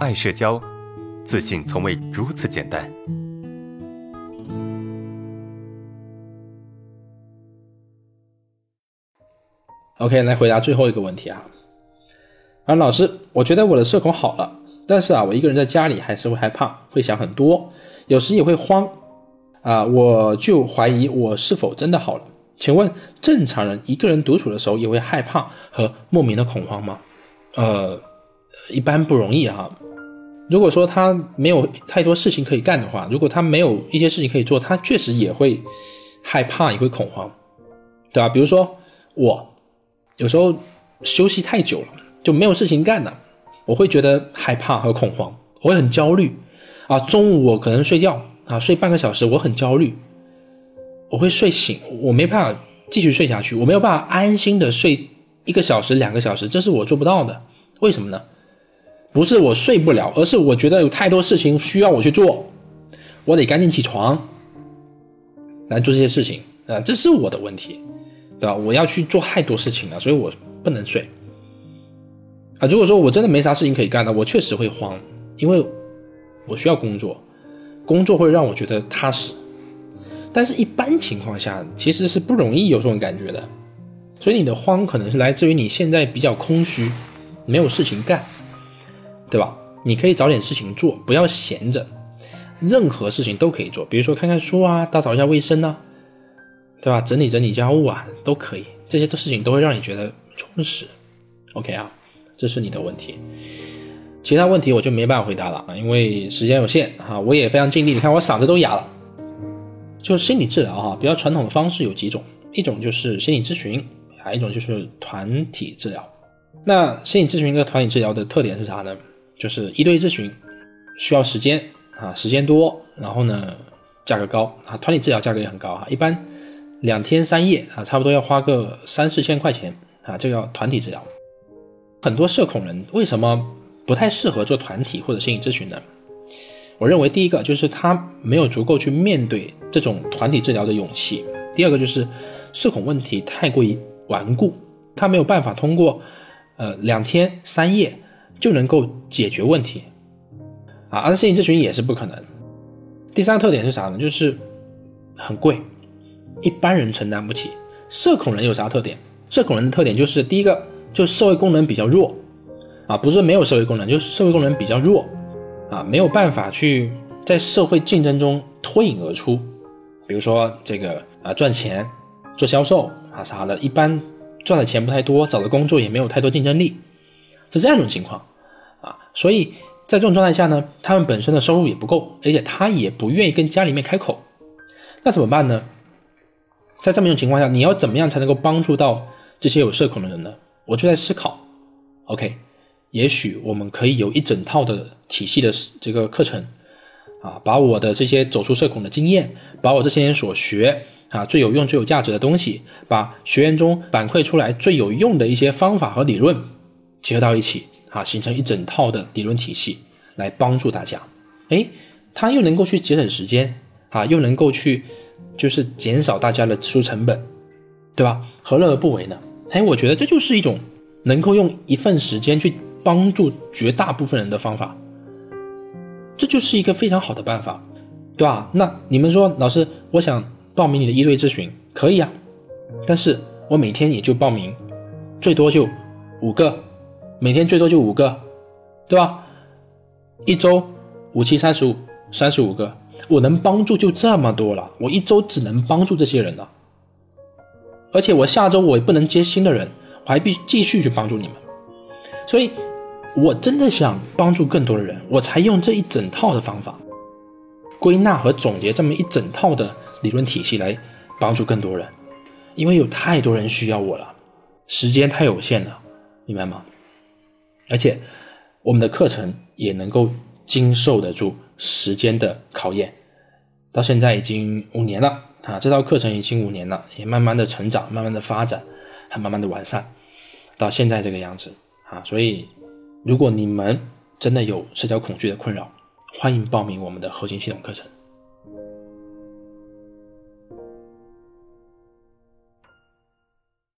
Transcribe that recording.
爱社交，自信从未如此简单。OK，来回答最后一个问题啊。啊，老师，我觉得我的社恐好了，但是啊，我一个人在家里还是会害怕，会想很多，有时也会慌。啊，我就怀疑我是否真的好了？请问正常人一个人独处的时候也会害怕和莫名的恐慌吗？呃，一般不容易哈。如果说他没有太多事情可以干的话，如果他没有一些事情可以做，他确实也会害怕，也会恐慌，对吧？比如说我。有时候休息太久了就没有事情干了，我会觉得害怕和恐慌，我会很焦虑啊。中午我可能睡觉啊，睡半个小时，我很焦虑，我会睡醒，我没办法继续睡下去，我没有办法安心的睡一个小时、两个小时，这是我做不到的。为什么呢？不是我睡不了，而是我觉得有太多事情需要我去做，我得赶紧起床来做这些事情啊，这是我的问题。对吧？我要去做太多事情了，所以我不能睡啊。如果说我真的没啥事情可以干的，我确实会慌，因为我需要工作，工作会让我觉得踏实。但是，一般情况下其实是不容易有这种感觉的。所以，你的慌可能是来自于你现在比较空虚，没有事情干，对吧？你可以找点事情做，不要闲着，任何事情都可以做，比如说看看书啊，打扫一下卫生啊。对吧？整理整理家务啊，都可以，这些的事情都会让你觉得充实。OK 啊，这是你的问题。其他问题我就没办法回答了，因为时间有限哈。我也非常尽力，你看我嗓子都哑了。就心理治疗哈，比较传统的方式有几种，一种就是心理咨询，还有一种就是团体治疗。那心理咨询跟团体治疗的特点是啥呢？就是一对一咨询需要时间啊，时间多，然后呢价格高啊。团体治疗价格也很高啊，一般。两天三夜啊，差不多要花个三四千块钱啊，这个叫团体治疗。很多社恐人为什么不太适合做团体或者心理咨询呢？我认为第一个就是他没有足够去面对这种团体治疗的勇气；第二个就是社恐问题太过于顽固，他没有办法通过呃两天三夜就能够解决问题啊，而心咨询也是不可能。第三个特点是啥呢？就是很贵。一般人承担不起。社恐人有啥特点？社恐人的特点就是第一个，就社会功能比较弱，啊，不是没有社会功能，就是社会功能比较弱，啊，没有办法去在社会竞争中脱颖而出。比如说这个啊，赚钱做销售啊啥的，一般赚的钱不太多，找的工作也没有太多竞争力，是这样一种情况，所以在这种状态下呢，他们本身的收入也不够，而且他也不愿意跟家里面开口，那怎么办呢？在这么一种情况下，你要怎么样才能够帮助到这些有社恐的人呢？我就在思考，OK，也许我们可以有一整套的体系的这个课程，啊，把我的这些走出社恐的经验，把我这些年所学啊最有用、最有价值的东西，把学员中反馈出来最有用的一些方法和理论结合到一起，啊，形成一整套的理论体系来帮助大家。哎，他又能够去节省时间，啊，又能够去。就是减少大家的支出成本，对吧？何乐而不为呢？哎，我觉得这就是一种能够用一份时间去帮助绝大部分人的方法，这就是一个非常好的办法，对吧？那你们说，老师，我想报名你的一对咨询，可以啊，但是我每天也就报名，最多就五个，每天最多就五个，对吧？一周五七三十五，三十五个。我能帮助就这么多了，我一周只能帮助这些人了，而且我下周我也不能接新的人，我还必须继续去帮助你们，所以，我真的想帮助更多的人，我才用这一整套的方法，归纳和总结这么一整套的理论体系来帮助更多人，因为有太多人需要我了，时间太有限了，明白吗？而且，我们的课程也能够经受得住。时间的考验，到现在已经五年了啊！这套课程已经五年了，也慢慢的成长，慢慢的发展，还慢慢的完善，到现在这个样子啊！所以，如果你们真的有社交恐惧的困扰，欢迎报名我们的核心系统课程。